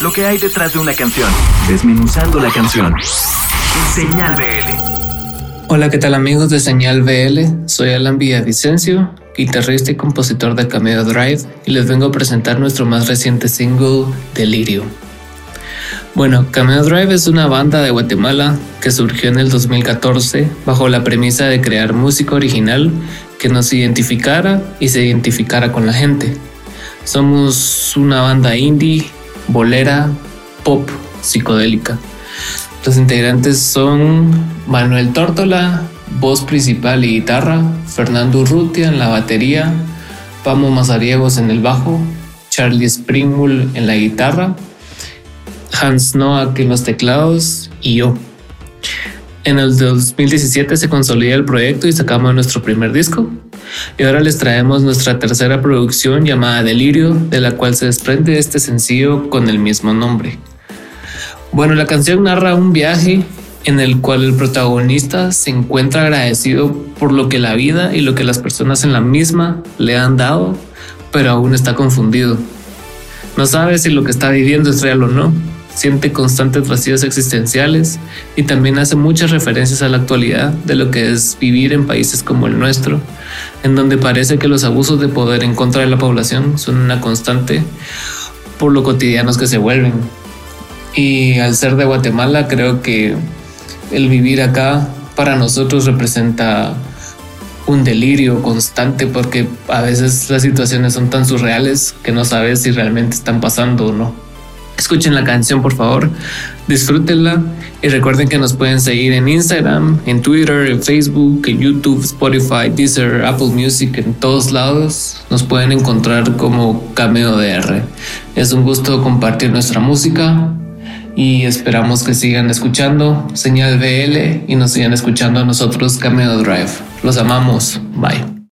lo que hay detrás de una canción, desmenuzando la canción. Señal BL. Hola, ¿qué tal amigos de Señal BL? Soy Alan Villavicencio, guitarrista y compositor de Cameo Drive, y les vengo a presentar nuestro más reciente single, Delirio. Bueno, Cameo Drive es una banda de Guatemala que surgió en el 2014 bajo la premisa de crear música original que nos identificara y se identificara con la gente. Somos una banda indie bolera, pop, psicodélica. Los integrantes son Manuel Tórtola, voz principal y guitarra, Fernando Urrutia en la batería, Pamo Mazariegos en el bajo, Charlie Springmull en la guitarra, Hans Noack en los teclados y yo. En el 2017 se consolida el proyecto y sacamos nuestro primer disco. Y ahora les traemos nuestra tercera producción llamada Delirio, de la cual se desprende este sencillo con el mismo nombre. Bueno, la canción narra un viaje en el cual el protagonista se encuentra agradecido por lo que la vida y lo que las personas en la misma le han dado, pero aún está confundido. No sabe si lo que está viviendo es real o no siente constantes vacíos existenciales y también hace muchas referencias a la actualidad de lo que es vivir en países como el nuestro, en donde parece que los abusos de poder en contra de la población son una constante por lo cotidianos que se vuelven. Y al ser de Guatemala, creo que el vivir acá para nosotros representa un delirio constante porque a veces las situaciones son tan surreales que no sabes si realmente están pasando o no. Escuchen la canción, por favor, disfrútenla y recuerden que nos pueden seguir en Instagram, en Twitter, en Facebook, en YouTube, Spotify, Deezer, Apple Music, en todos lados. Nos pueden encontrar como Cameo DR. Es un gusto compartir nuestra música y esperamos que sigan escuchando Señal BL y nos sigan escuchando a nosotros Cameo Drive. Los amamos. Bye.